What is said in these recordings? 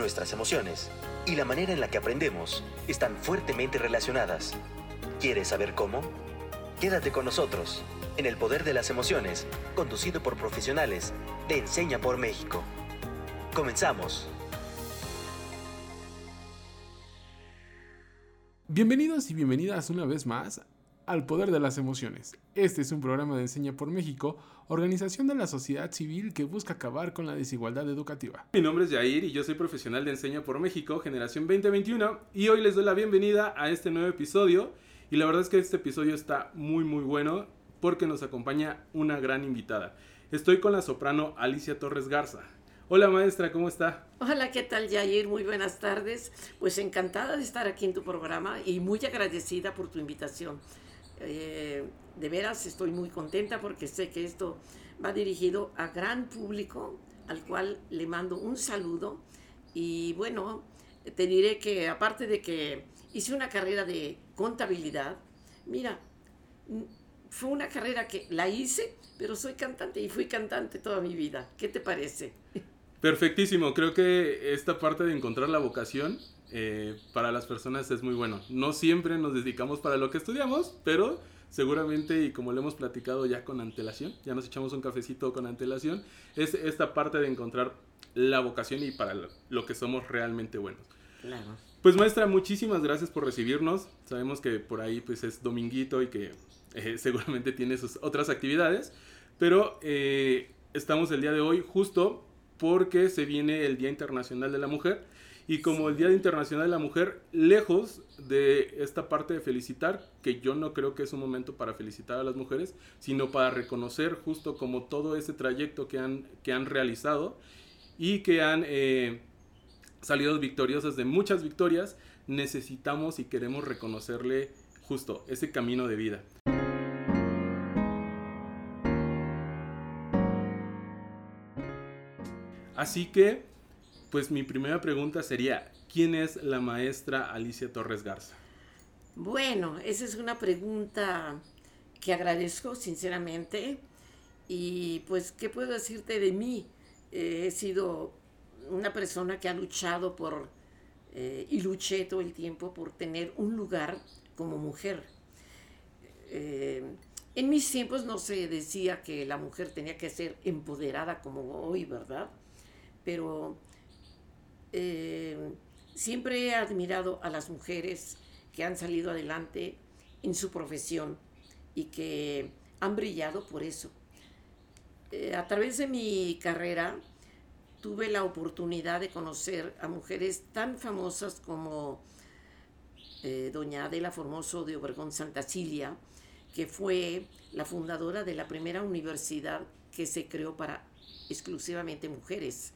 nuestras emociones y la manera en la que aprendemos están fuertemente relacionadas. ¿Quieres saber cómo? Quédate con nosotros en El Poder de las Emociones, conducido por profesionales de Enseña por México. Comenzamos. Bienvenidos y bienvenidas una vez más al Poder de las Emociones. Este es un programa de Enseña por México, organización de la sociedad civil que busca acabar con la desigualdad educativa. Mi nombre es Jair y yo soy profesional de Enseña por México, generación 2021, y hoy les doy la bienvenida a este nuevo episodio. Y la verdad es que este episodio está muy muy bueno porque nos acompaña una gran invitada. Estoy con la soprano Alicia Torres Garza. Hola maestra, ¿cómo está? Hola, ¿qué tal Jair? Muy buenas tardes. Pues encantada de estar aquí en tu programa y muy agradecida por tu invitación. Eh, de veras estoy muy contenta porque sé que esto va dirigido a gran público al cual le mando un saludo y bueno, te diré que aparte de que hice una carrera de contabilidad, mira, fue una carrera que la hice, pero soy cantante y fui cantante toda mi vida. ¿Qué te parece? Perfectísimo, creo que esta parte de encontrar la vocación eh, para las personas es muy bueno. No siempre nos dedicamos para lo que estudiamos, pero seguramente y como lo hemos platicado ya con antelación, ya nos echamos un cafecito con antelación, es esta parte de encontrar la vocación y para lo, que somos realmente buenos. Claro. Pues maestra, muchísimas gracias por recibirnos. Sabemos que por ahí pues es dominguito y que eh, seguramente tiene sus otras actividades, pero eh, estamos el día de hoy justo porque se viene el Día Internacional de la Mujer. Y como el Día Internacional de la Mujer, lejos de esta parte de felicitar, que yo no creo que es un momento para felicitar a las mujeres, sino para reconocer justo como todo ese trayecto que han, que han realizado y que han eh, salido victoriosas de muchas victorias, necesitamos y queremos reconocerle justo ese camino de vida. Así que, pues mi primera pregunta sería, ¿quién es la maestra Alicia Torres Garza? Bueno, esa es una pregunta que agradezco sinceramente. Y pues, ¿qué puedo decirte de mí? Eh, he sido una persona que ha luchado por, eh, y luché todo el tiempo por tener un lugar como mujer. Eh, en mis tiempos no se decía que la mujer tenía que ser empoderada como hoy, ¿verdad? pero eh, siempre he admirado a las mujeres que han salido adelante en su profesión y que han brillado por eso. Eh, a través de mi carrera tuve la oportunidad de conocer a mujeres tan famosas como eh, doña Adela Formoso de Obregón Santa Cilia, que fue la fundadora de la primera universidad que se creó para exclusivamente mujeres.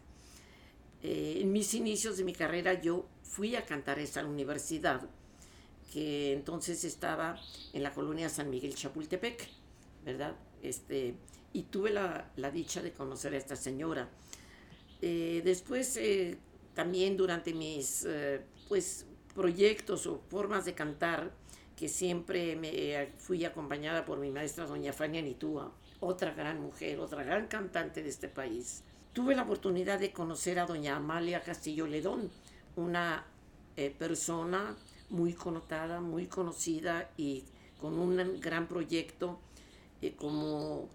Eh, en mis inicios de mi carrera yo fui a cantar a esa universidad, que entonces estaba en la colonia San Miguel Chapultepec, ¿verdad? Este, y tuve la, dicha de conocer a esta señora. Eh, después, eh, también durante mis pues, proyectos o formas de cantar, que siempre me fui acompañada por mi maestra doña Fania Nitúa, otra gran mujer, otra gran cantante de este país tuve la oportunidad de conocer a doña Amalia Castillo Ledón, una eh, persona muy connotada, muy conocida y con un gran proyecto, eh, como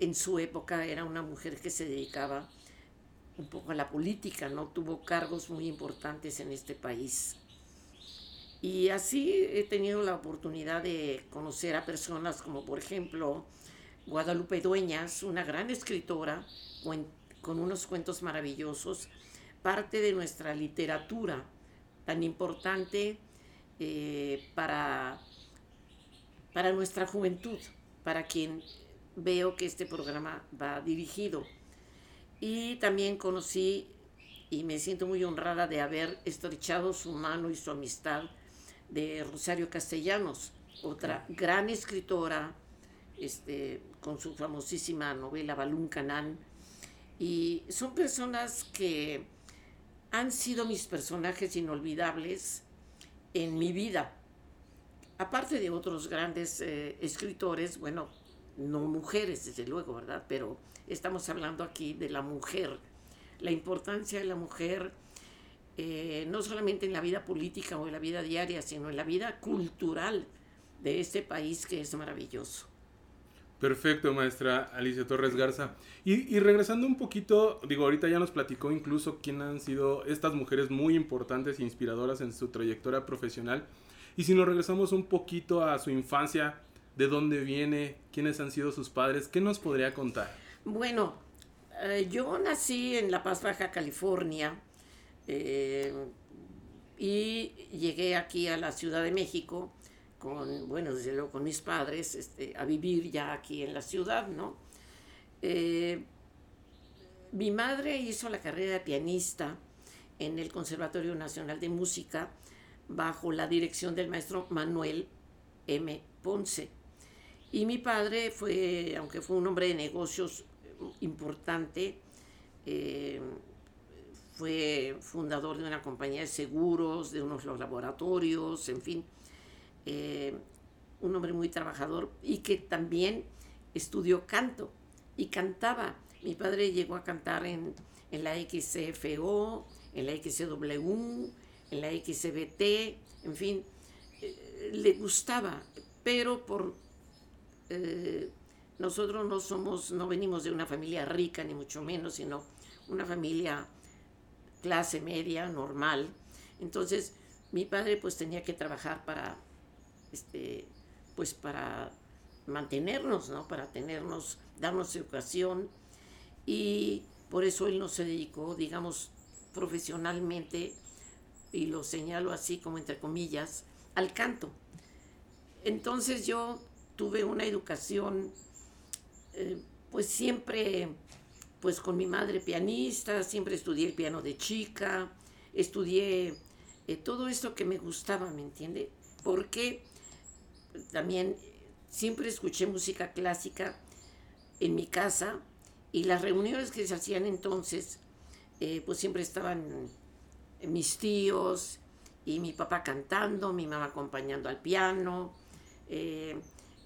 en su época era una mujer que se dedicaba un poco a la política, ¿no? Tuvo cargos muy importantes en este país. Y así he tenido la oportunidad de conocer a personas como, por ejemplo, Guadalupe Dueñas, una gran escritora, con unos cuentos maravillosos, parte de nuestra literatura tan importante eh, para, para nuestra juventud, para quien veo que este programa va dirigido. Y también conocí y me siento muy honrada de haber estrechado su mano y su amistad de Rosario Castellanos, otra gran escritora, este, con su famosísima novela Balún Canán, y son personas que han sido mis personajes inolvidables en mi vida. Aparte de otros grandes eh, escritores, bueno, no mujeres, desde luego, ¿verdad? Pero estamos hablando aquí de la mujer, la importancia de la mujer eh, no solamente en la vida política o en la vida diaria, sino en la vida cultural de este país que es maravilloso. Perfecto, maestra Alicia Torres Garza. Y, regresando un poquito, digo, ahorita ya nos platicó incluso quién han sido estas mujeres muy importantes e inspiradoras en su trayectoria profesional. Y si nos regresamos un poquito a su infancia, de dónde viene, quiénes han sido sus padres, ¿qué nos podría contar? Bueno, eh, yo nací en La Paz, Baja California, eh, y llegué aquí a la Ciudad de México con, bueno, desde luego con mis padres, este, a vivir ya aquí en la ciudad, ¿no? Eh, mi madre hizo la carrera de pianista en el Conservatorio Nacional de Música bajo la dirección del maestro Manuel M. Ponce. Y mi padre fue, aunque fue un hombre de negocios importante, eh, fue fundador de una compañía de seguros, de unos laboratorios, en fin, eh, un hombre muy trabajador y que también estudió canto y cantaba. Mi padre llegó a cantar en, la XFO, en la XW, en la XBT, en fin, eh, le gustaba, pero por eh, nosotros no somos, no venimos de una familia rica ni mucho menos, sino una familia clase media, normal. Entonces, mi padre pues tenía que trabajar para este, pues para mantenernos, ¿no? Para tenernos, darnos educación y por eso él no se dedicó, digamos, profesionalmente, y lo señalo así como entre comillas, al canto. Entonces yo tuve una educación, eh, pues siempre, pues con mi madre pianista, siempre estudié el piano de chica, estudié eh, todo esto que me gustaba, ¿me entiende? Porque también siempre escuché música clásica en mi casa y las reuniones que se hacían entonces, eh, pues siempre estaban mis tíos y mi papá cantando, mi mamá acompañando al piano, eh,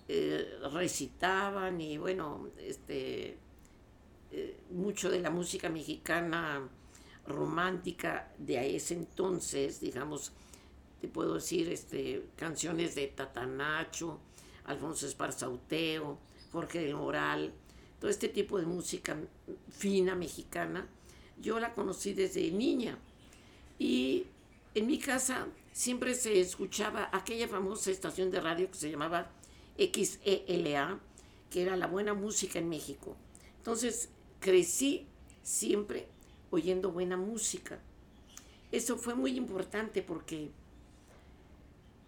eh, recitaban y bueno, este, mucho de la música mexicana romántica de ese entonces, digamos, puedo decir este, canciones de Tatanacho, Alfonso Esparzauteo, Jorge del Moral, todo este tipo de música fina mexicana, yo la conocí desde niña. Y en mi casa siempre se escuchaba aquella famosa estación de radio que se llamaba XELA, que era la buena música en México. Entonces crecí siempre oyendo buena música. Eso fue muy importante porque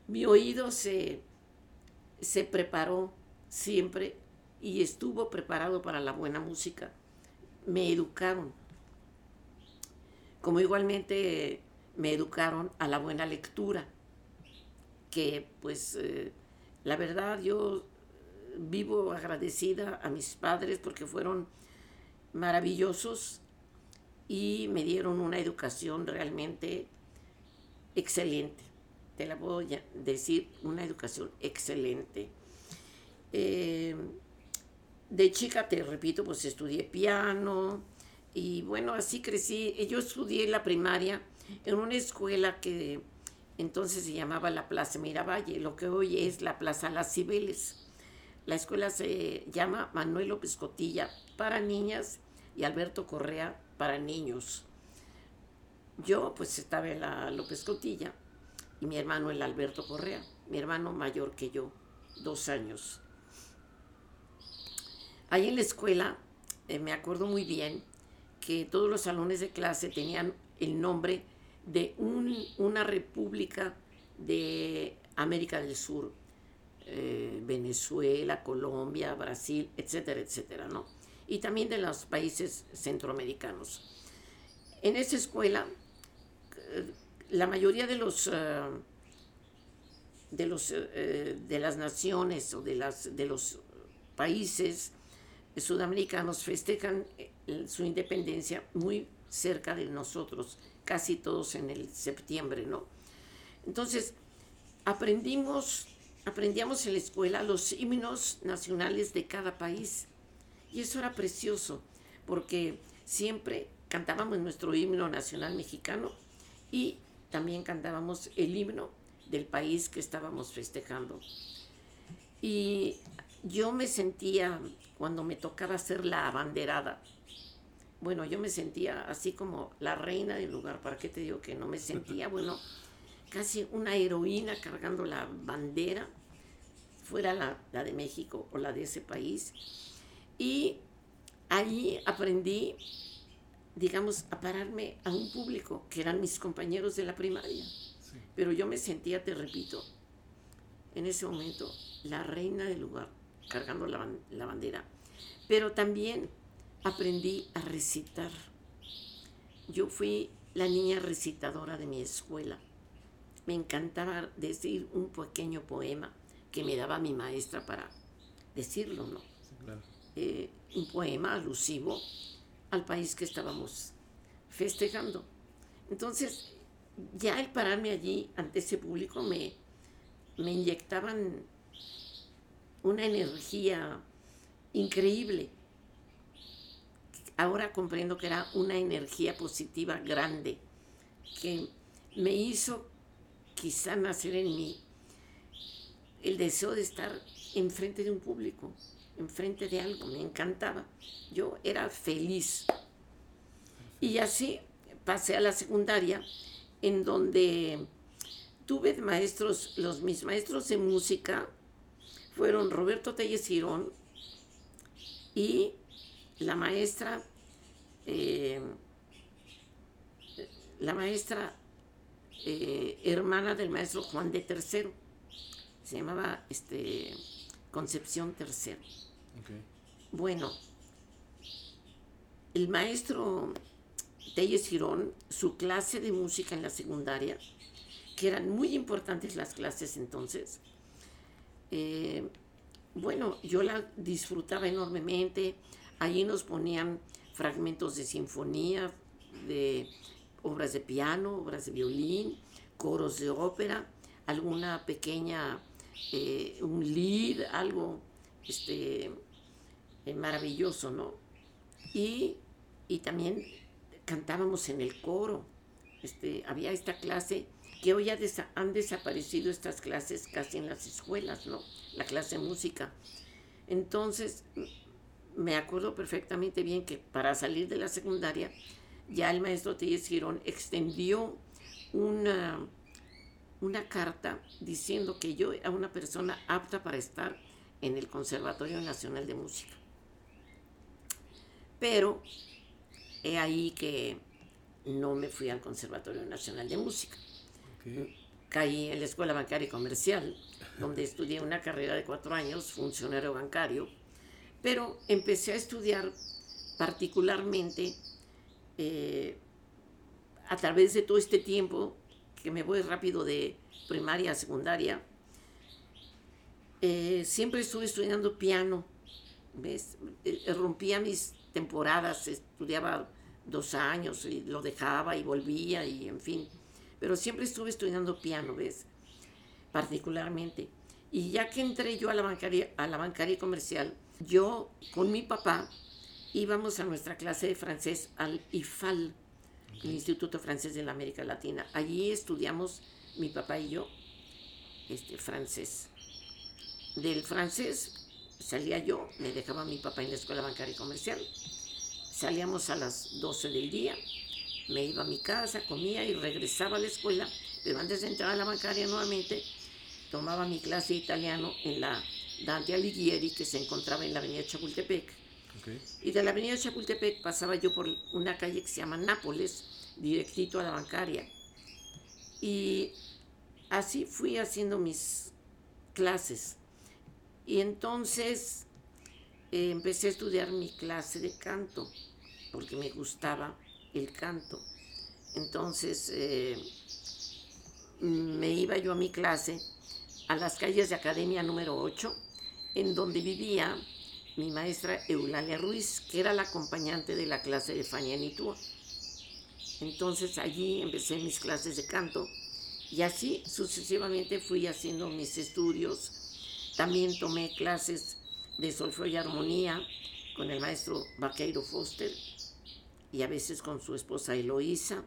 mi oído se, se preparó siempre y estuvo preparado para la buena música. Me educaron. Como igualmente me educaron a la buena lectura, que pues eh, la verdad yo vivo agradecida a mis padres porque fueron maravillosos y me dieron una educación realmente excelente te la puedo decir, una educación excelente. Eh, de chica, te repito, pues estudié piano y bueno, así crecí. Yo estudié la primaria en una escuela que entonces se llamaba la Plaza Miravalle, lo que hoy es la Plaza Las Cibeles. La escuela se llama Manuel López Cotilla para niñas y Alberto Correa para niños. Yo pues estaba en la López Cotilla y mi hermano el Alberto Correa, mi hermano mayor que yo, dos años. Ahí en la escuela eh, me acuerdo muy bien que todos los salones de clase tenían el nombre de una república de América del Sur, eh, Venezuela, Colombia, Brasil, etcétera, etcétera, ¿no? Y también de los países centroamericanos. En esa escuela eh, la mayoría de los, eh, de, los eh, de las naciones o de, las, de los países sudamericanos festejan eh, su independencia muy cerca de nosotros, casi todos en el septiembre, ¿no? Entonces, aprendimos, aprendíamos en la escuela los himnos nacionales de cada país. Y eso era precioso, porque siempre cantábamos nuestro himno nacional mexicano y también cantábamos el himno del país que estábamos festejando. Y yo me sentía, cuando me tocaba hacer la abanderada, bueno, yo me sentía así como la reina del lugar, ¿para qué te digo que no me sentía? Bueno, casi una heroína cargando la bandera, fuera la, la de México o la de ese país. Y ahí aprendí, digamos, a pararme a un público, que eran mis compañeros de la primaria. Pero yo me sentía, te repito, en ese momento, la reina del lugar, cargando la, la bandera. Pero también aprendí a recitar. Yo fui la niña recitadora de mi escuela. Me encantaba decir un pequeño poema que me daba mi maestra para decirlo, ¿no? Eh, un poema alusivo al país que estábamos festejando. Entonces, ya el pararme allí ante ese público me, me inyectaban una energía increíble. Ahora comprendo que era una energía positiva grande que me hizo quizá nacer en mí el deseo de estar enfrente de un público, enfrente de algo, me encantaba. Yo era feliz. Y así pasé a la secundaria, en donde tuve maestros, los mis maestros de música fueron Roberto Telles Girón y la maestra, eh, la maestra eh, hermana del maestro Juan de Tercero, se llamaba este, Concepción Tercero. Bueno, el maestro Telles Girón, su clase de música en la secundaria, que eran muy importantes las clases entonces, eh, bueno, yo la disfrutaba enormemente. Allí nos ponían fragmentos de sinfonía, de obras de piano, obras de violín, coros de ópera, alguna pequeña, eh, un lead, algo este, eh, maravilloso, ¿no? Y, también cantábamos en el coro. Este, había esta clase que hoy han desaparecido estas clases casi en las escuelas, ¿no? La clase de música. Entonces, me acuerdo perfectamente bien que para salir de la secundaria, ya el maestro Telles Girón extendió una, una carta diciendo que yo era una persona apta para estar en el Conservatorio Nacional de Música. Pero he ahí que no me fui al Conservatorio Nacional de Música. Caí en la Escuela Bancaria y Comercial, donde estudié una carrera de cuatro años, funcionario bancario, pero empecé a estudiar particularmente eh, a través de todo este tiempo, que me voy rápido de primaria a secundaria, eh, siempre estuve estudiando piano. Eh, rompía mis temporadas, estudiaba dos años y lo dejaba y volvía y en fin. Pero siempre estuve estudiando piano, ¿ves? Particularmente. Y ya que entré yo a la bancaria, a la bancaria comercial, yo con mi papá íbamos a nuestra clase de francés al IFAL, el Instituto Francés de la América Latina. Allí estudiamos mi papá y yo este, francés. Del francés salía yo, me dejaba mi papá en la escuela bancaria y comercial. Salíamos a las 12 del día, me iba a mi casa, comía y regresaba a la escuela, pero antes de entrar a la bancaria nuevamente, tomaba mi clase de italiano en la Dante Alighieri, que se encontraba en la avenida Chapultepec. Y de la avenida Chapultepec pasaba yo por una calle que se llama Nápoles, directito a la bancaria. Y así fui haciendo mis clases. Y entonces eh, empecé a estudiar mi clase de canto, porque me gustaba el canto. Entonces eh, me iba yo a mi clase a las calles de Academia número 8, en donde vivía mi maestra Eulalia Ruiz, que era la acompañante de la clase de Fania Nitua. Entonces allí empecé mis clases de canto y así sucesivamente fui haciendo mis estudios. También tomé clases de solfeo y armonía con el maestro Vaqueiro Foster y a veces con su esposa Eloísa.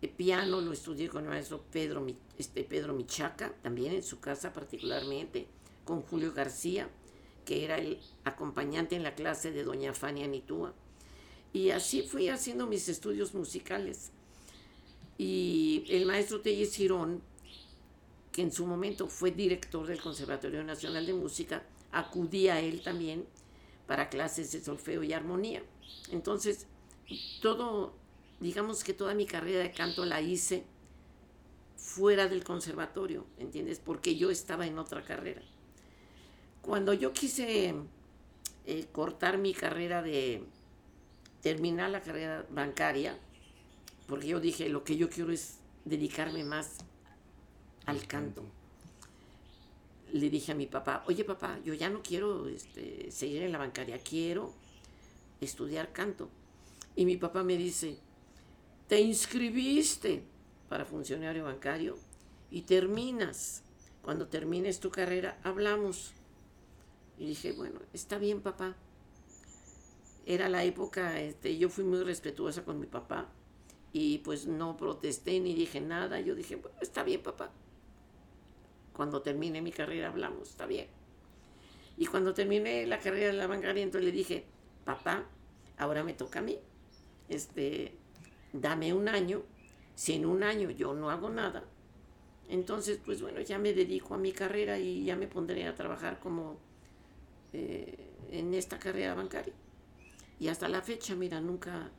El piano lo estudié con el maestro Pedro, este, Pedro Michaca, también en su casa particularmente, con Julio García, que era el acompañante en la clase de doña Fania Nitúa. Y así fui haciendo mis estudios musicales. Y el maestro Telles Girón, que en su momento fue director del Conservatorio Nacional de Música, acudía a él también para clases de solfeo y armonía. Entonces, todo, digamos que toda mi carrera de canto la hice fuera del conservatorio, ¿entiendes? Porque yo estaba en otra carrera. Cuando yo quise eh, cortar mi carrera de terminar la carrera bancaria, porque yo dije, lo que yo quiero es dedicarme más al canto. Le dije a mi papá, oye papá, yo ya no quiero este, seguir en la bancaria, quiero estudiar canto. Y mi papá me dice, te inscribiste para funcionario bancario y terminas. Cuando termines tu carrera, hablamos. Y dije, bueno, está bien papá. Era la época, este, yo fui muy respetuosa con mi papá y pues no protesté ni dije nada. Yo dije, bueno, está bien papá. Cuando termine mi carrera hablamos, está bien. Y cuando terminé la carrera de la bancaria, entonces le dije, papá, ahora me toca a mí. Este, dame un año. Si en un año yo no hago nada, entonces, pues bueno, ya me dedico a mi carrera y ya me pondré a trabajar como eh, en esta carrera bancaria. Y hasta la fecha, mira, nunca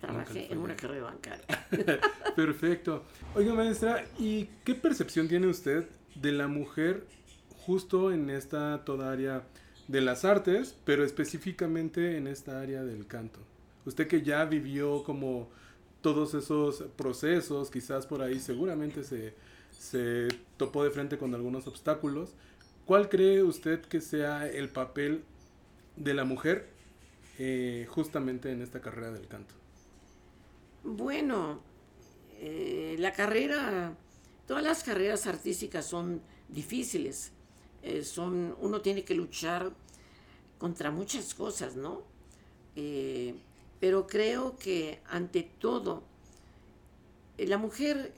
trabajé en una carrera bancaria. Perfecto. Oiga, maestra, ¿y qué percepción tiene usted de la mujer justo en esta toda área de las artes, pero específicamente en esta área del canto? Usted que ya vivió como todos esos procesos, quizás por ahí seguramente se, se topó de frente con algunos obstáculos. ¿Cuál cree usted que sea el papel de la mujer eh, justamente en esta carrera del canto? Bueno, eh, la carrera, todas las carreras artísticas son difíciles. Eh, son, uno tiene que luchar contra muchas cosas, ¿no? pero creo que ante todo, la mujer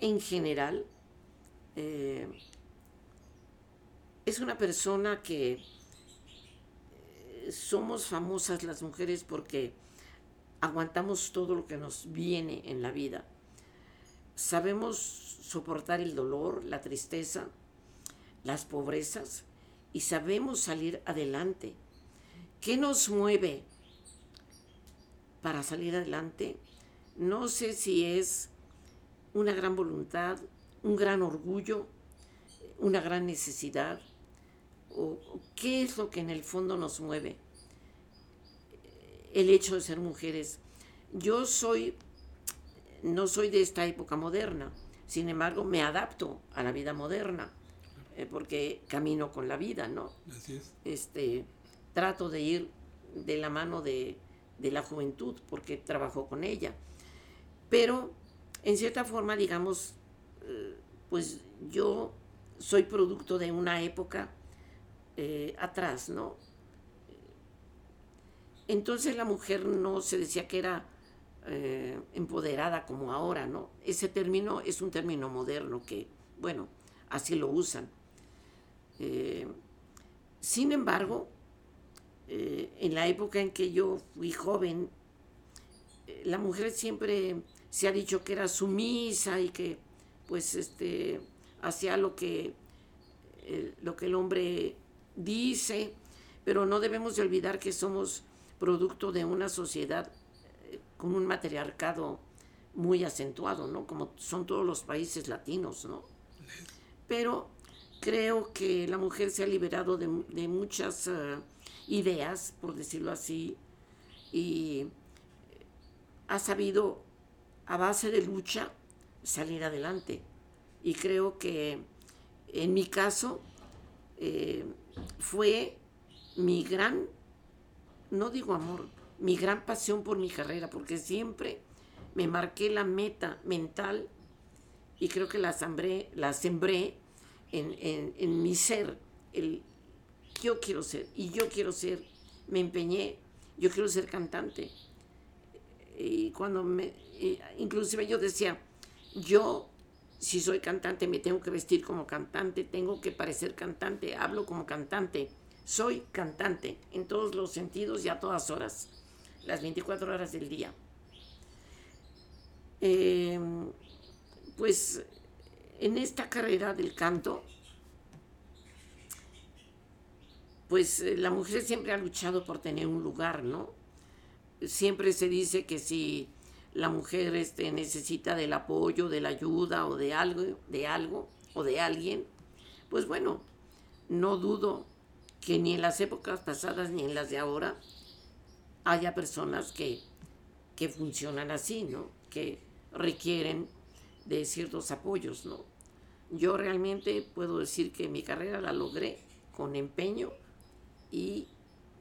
en general es una persona que eh, somos famosas las mujeres porque aguantamos todo lo que nos viene en la vida. Sabemos soportar el dolor, la tristeza, las pobrezas y sabemos salir adelante. ¿Qué nos mueve para salir adelante? No sé si es una gran voluntad, un gran orgullo, una gran necesidad, o, qué es lo que en el fondo nos mueve el hecho de ser mujeres. Yo soy, no soy de esta época moderna, sin embargo me adapto a la vida moderna, eh, porque camino con la vida, ¿no? Así es. Este, trato de ir de la mano de, de la juventud, porque trabajo con ella. Pero, en cierta forma, digamos, eh, pues yo soy producto de una época eh, atrás, ¿no? Entonces la mujer no se decía que era eh, empoderada como ahora, ¿no? Ese término es un término moderno que, bueno, así lo usan. Eh, sin embargo, en la época en que yo fui joven, la mujer siempre se ha dicho que era sumisa y que pues este hacía lo que lo que el hombre dice, pero no debemos de olvidar que somos producto de una sociedad eh, con un matriarcado muy acentuado, ¿no? Como son todos los países latinos, ¿no? Pero creo que la mujer se ha liberado de, muchas eh, ideas, por decirlo así, y ha sabido, a base de lucha, salir adelante. Y creo que en mi caso, eh, fue mi gran, no digo amor, mi gran pasión por mi carrera, porque siempre me marqué la meta mental y creo que la sembré, la sembré en, mi ser, el yo quiero ser, y yo quiero ser, me empeñé, yo quiero ser cantante. Y cuando me, inclusive yo decía, yo si soy cantante me tengo que vestir como cantante, tengo que parecer cantante, hablo como cantante, soy cantante en todos los sentidos y a todas horas, las 24 horas del día. Em, pues en esta carrera del canto, pues eh, la mujer siempre ha luchado por tener un lugar, ¿no? Siempre se dice que si la mujer este, necesita del apoyo, de la ayuda o de algo, de algo o de alguien, pues bueno, no dudo que ni en las épocas pasadas ni en las de ahora haya personas que, que funcionan así, ¿no? Que requieren de ciertos apoyos, ¿no? Yo realmente puedo decir que mi carrera la logré con empeño y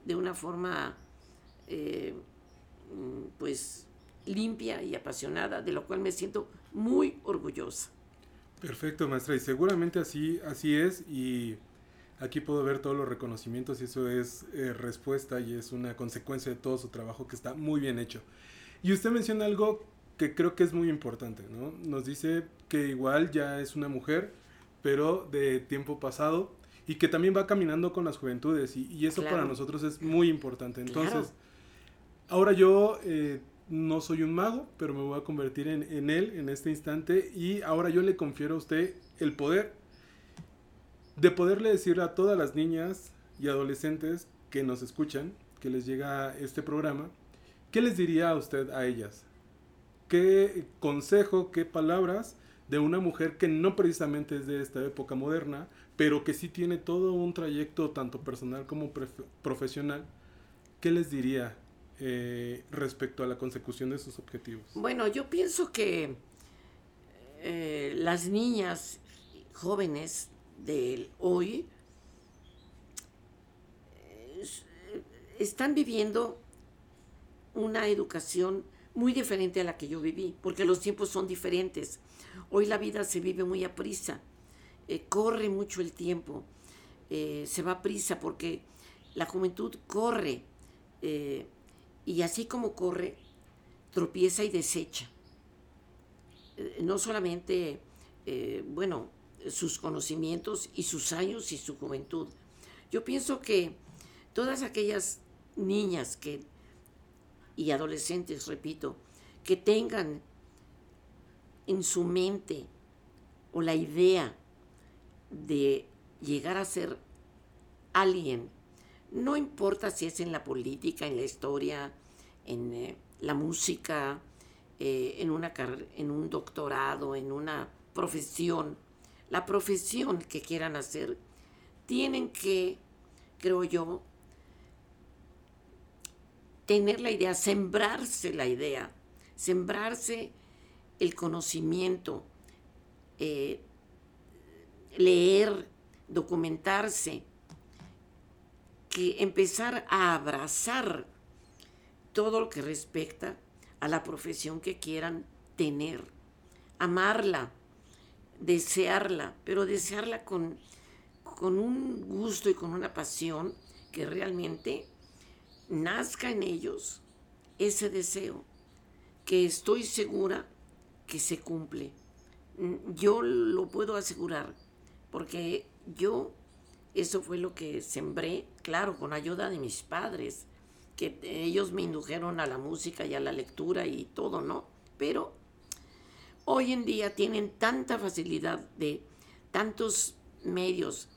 de una forma eh, pues limpia y apasionada, de lo cual me siento muy orgullosa. Perfecto, maestra, y seguramente así, así es, y aquí puedo ver todos los reconocimientos y eso es eh, respuesta y es una consecuencia de todo su trabajo que está muy bien hecho. Y usted menciona algo que creo que es muy importante, ¿no? Nos dice que igual ya es una mujer, pero de tiempo pasado, y que también va caminando con las juventudes y, eso para nosotros es muy importante. Entonces, ahora yo eh, no soy un mago, pero me voy a convertir en, en, él en este instante y ahora yo le confiero a usted el poder de poderle decirle a todas las niñas y adolescentes que nos escuchan, que les llega este programa, ¿qué les diría a usted a ellas? ¿Qué consejo, qué palabras de una mujer que no precisamente es de esta época moderna, pero que sí tiene todo un trayecto tanto personal como profesional, ¿qué les diría eh, respecto a la consecución de sus objetivos? Bueno, yo pienso que eh, las niñas jóvenes de hoy eh, están viviendo una educación muy diferente a la que yo viví, porque los tiempos son diferentes. Hoy la vida se vive muy a prisa corre mucho el tiempo, se va a prisa porque la juventud corre y así como corre, tropieza y desecha. no solamente, bueno, sus conocimientos y sus años y su juventud. Yo pienso que todas aquellas niñas que, y adolescentes, repito, que tengan en su mente o la idea de llegar a ser alguien, no importa si es en la política, en la historia, en eh, la música, eh, en, una en un doctorado, en una profesión, la profesión que quieran hacer, tienen que, creo yo, tener la idea, sembrarse la idea, sembrarse el conocimiento, eh, leer, documentarse, que empezar a abrazar todo lo que respecta a la profesión que quieran tener, amarla, desearla, pero desearla con, con un gusto y con una pasión que realmente nazca en ellos ese deseo, que estoy segura que se cumple. Yo lo puedo asegurar porque yo eso fue lo que sembré, claro, con ayuda de mis padres, que ellos me indujeron a la música y a la lectura y todo, ¿no? Pero hoy en día tienen tanta facilidad de tantos medios.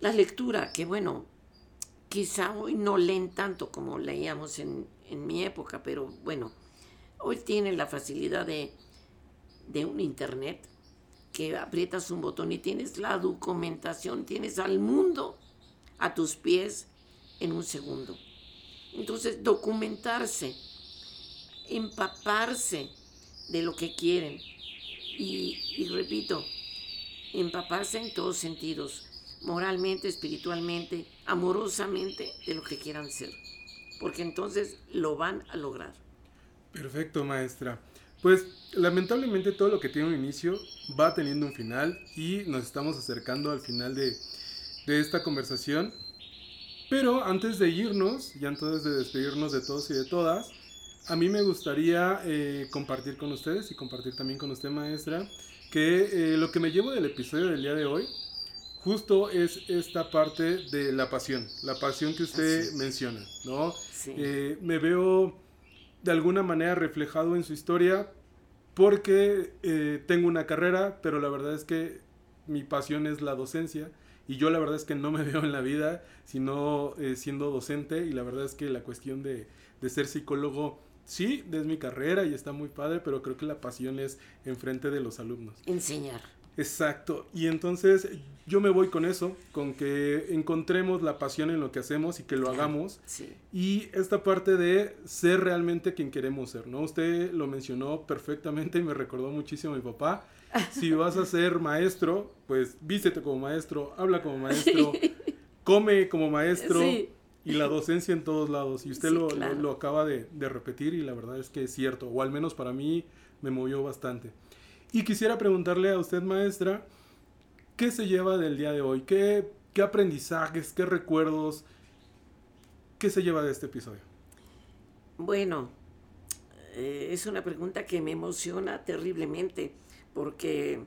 La lectura, que bueno, quizá hoy no leen tanto como leíamos en, en mi época, pero bueno, hoy tienen la facilidad de, de un internet que aprietas un botón y tienes la documentación, tienes al mundo a tus pies en un segundo. Entonces, documentarse, empaparse de lo que quieren. Y, repito, empaparse en todos sentidos, moralmente, espiritualmente, amorosamente, de lo que quieran ser. Porque entonces lo van a lograr. Perfecto, maestra. Pues lamentablemente todo lo que tiene un inicio va teniendo un final y nos estamos acercando al final de, esta conversación. Pero antes de irnos y antes de despedirnos de todos y de todas, a mí me gustaría eh, compartir con ustedes y compartir también con usted, maestra, que eh, lo que me llevo del episodio del día de hoy justo es esta parte de la pasión, la pasión que usted menciona, ¿no? Eh, me veo de alguna manera reflejado en su historia porque eh, tengo una carrera, pero la verdad es que mi pasión es la docencia y yo la verdad es que no me veo en la vida sino eh, siendo docente y la verdad es que la cuestión de, de ser psicólogo sí, es mi carrera y está muy padre, pero creo que la pasión es enfrente de los alumnos. Enseñar. Exacto. Y entonces yo me voy con eso, con que encontremos la pasión en lo que hacemos y que lo hagamos. Y esta parte de ser realmente quien queremos ser, ¿no? Usted lo mencionó perfectamente y me recordó muchísimo a mi papá. Si vas a ser maestro, pues vístete como maestro, habla como maestro, come como maestro. Y la docencia en todos lados. Y usted lo, lo, acaba de, de repetir y la verdad es que es cierto. O al menos para mí me movió bastante. Y quisiera preguntarle a usted, maestra, ¿qué se lleva del día de hoy? ¿Qué, qué aprendizajes, qué recuerdos, qué se lleva de este episodio? Bueno, eh, es una pregunta que me emociona terriblemente porque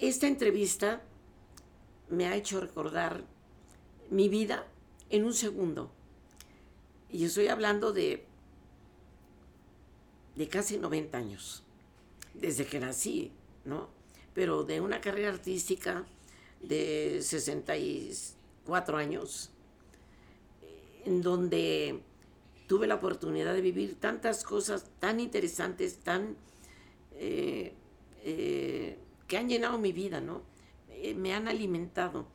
esta entrevista me ha hecho recordar mi vida en un segundo. Y estoy hablando de de casi 90 años, desde que nací, ¿no? Pero de una carrera artística de 64 años, en donde tuve la oportunidad de vivir tantas cosas tan interesantes, tan... Eh, eh, que han llenado mi vida, ¿no? Eh, me han alimentado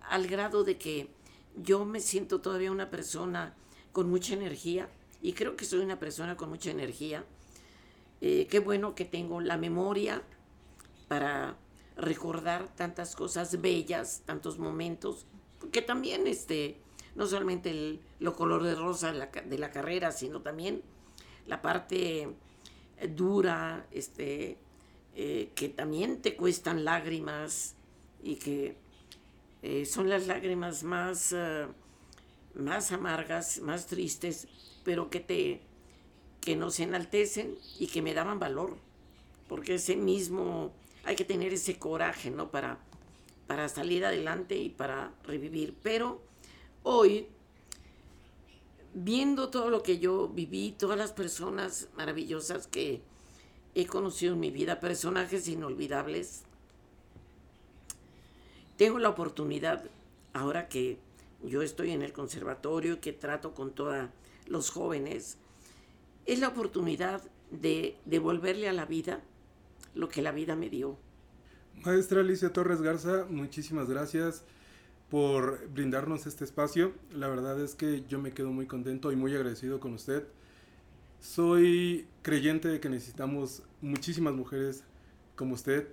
al grado de que yo me siento todavía una persona con mucha energía, y creo que soy una persona con mucha energía. Qué bueno que tengo la memoria para recordar tantas cosas bellas, tantos momentos, que también este, no solamente el, lo color de rosa de la, carrera, sino también la parte eh, dura, este, eh, que también te cuestan lágrimas y que son las lágrimas más, más amargas, más tristes, pero que te que nos enaltecen y que me daban valor, porque ese mismo hay que tener ese coraje, ¿no? Para para salir adelante y para revivir, pero hoy viendo todo lo que yo viví, todas las personas maravillosas que he conocido en mi vida, personajes inolvidables, tengo la oportunidad, ahora que yo estoy en el conservatorio, que trato con toda los jóvenes, es la oportunidad de devolverle a la vida lo que la vida me dio. Maestra Alicia Torres Garza, muchísimas gracias por brindarnos este espacio. La verdad es que yo me quedo muy contento y muy agradecido con usted. Soy creyente de que necesitamos muchísimas mujeres como usted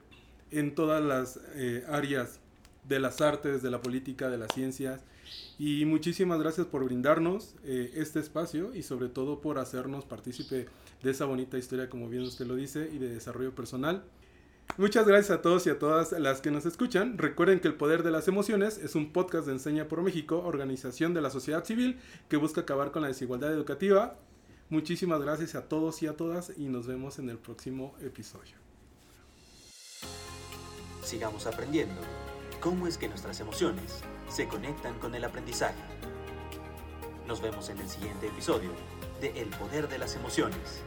en todas las eh, áreas de las artes, de la política, de las ciencias y muchísimas gracias por brindarnos eh, este espacio y sobre todo por hacernos partícipe de esa bonita historia, como bien usted lo dice, y de desarrollo personal. Muchas gracias a todos y a todas las que nos escuchan. Recuerden que El Poder de las Emociones es un podcast de Enseña por México, organización de la sociedad civil que busca acabar con la desigualdad educativa. Muchísimas gracias a todos y a todas y nos vemos en el próximo episodio. Sigamos aprendiendo cómo es que nuestras emociones se conectan con el aprendizaje. Nos vemos en el siguiente episodio de El Poder de las Emociones.